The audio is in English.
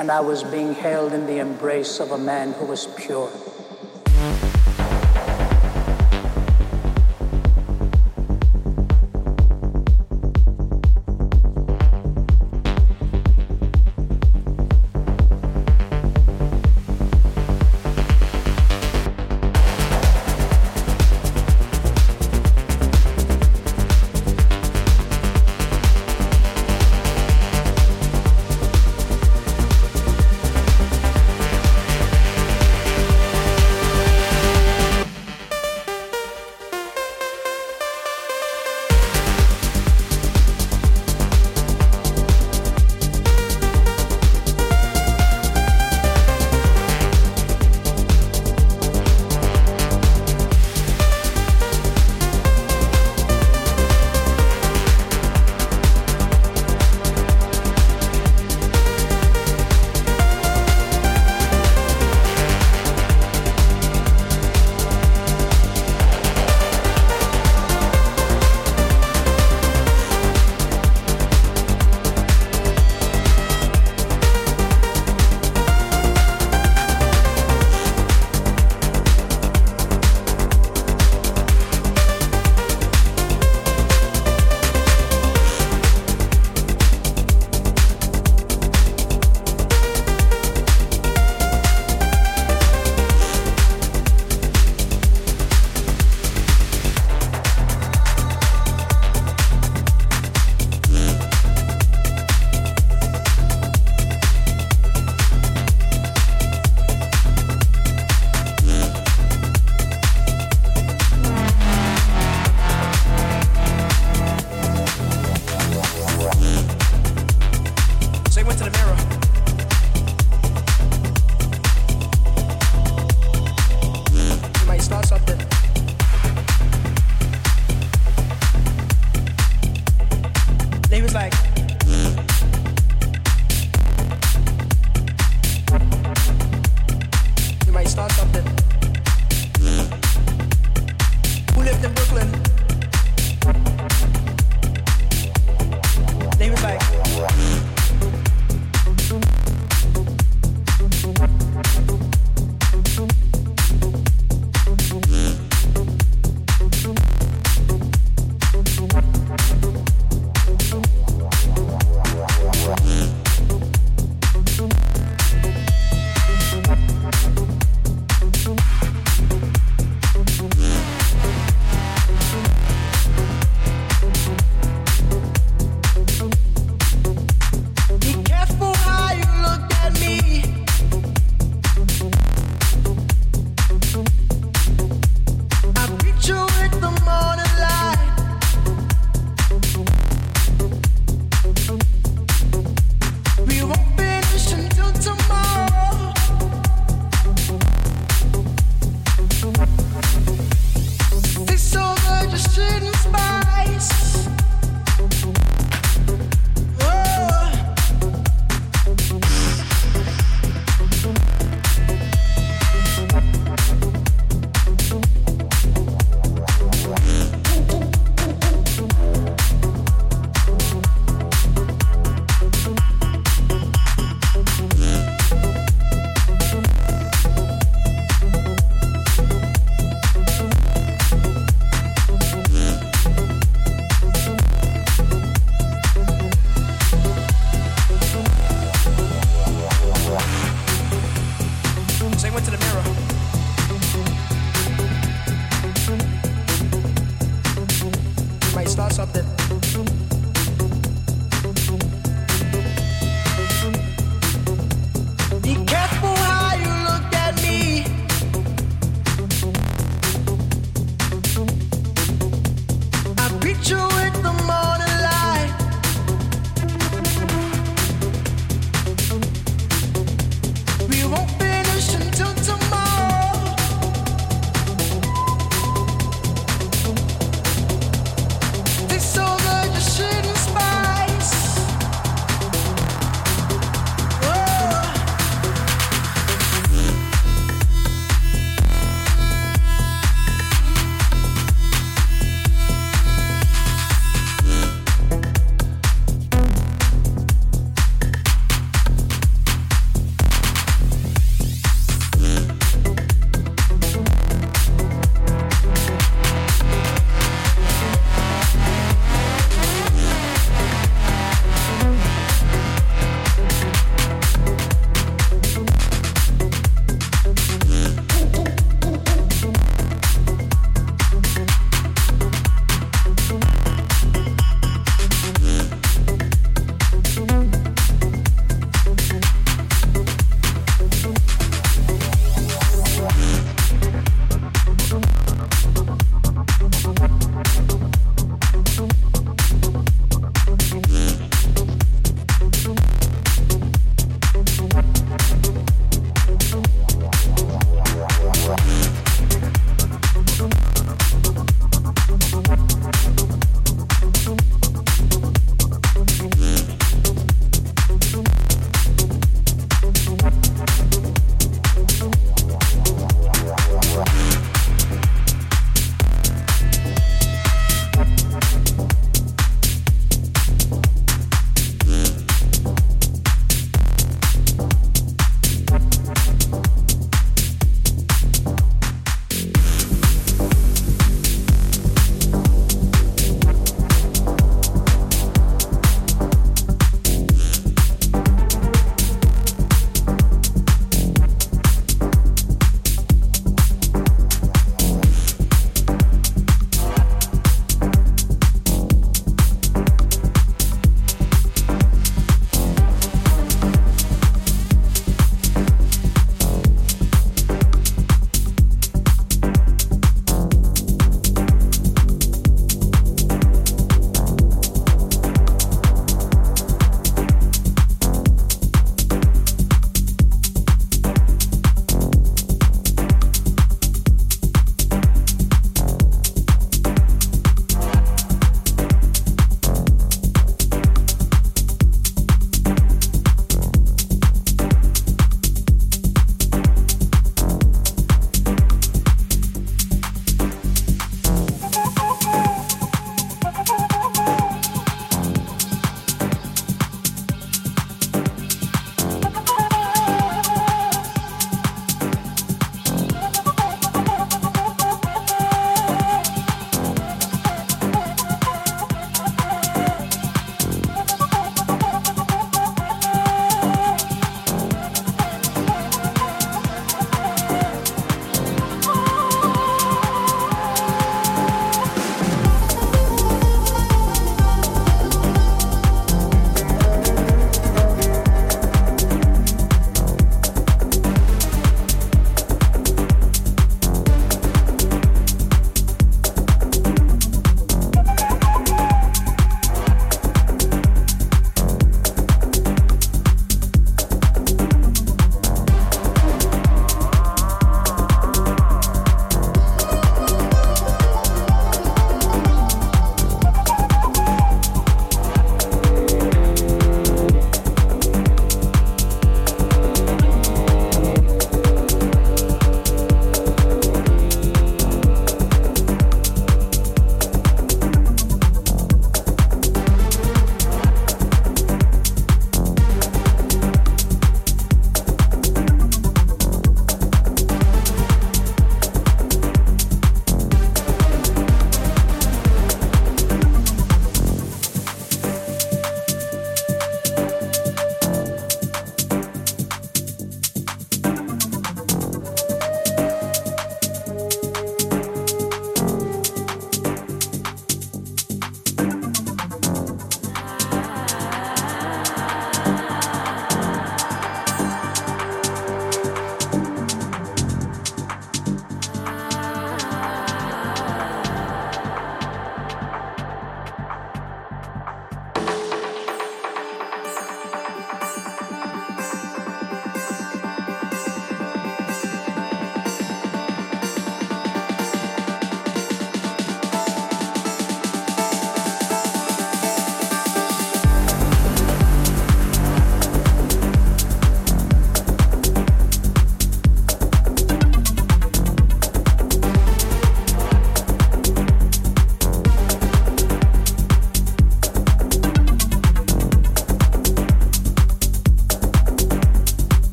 and I was being held in the embrace of a man who was pure.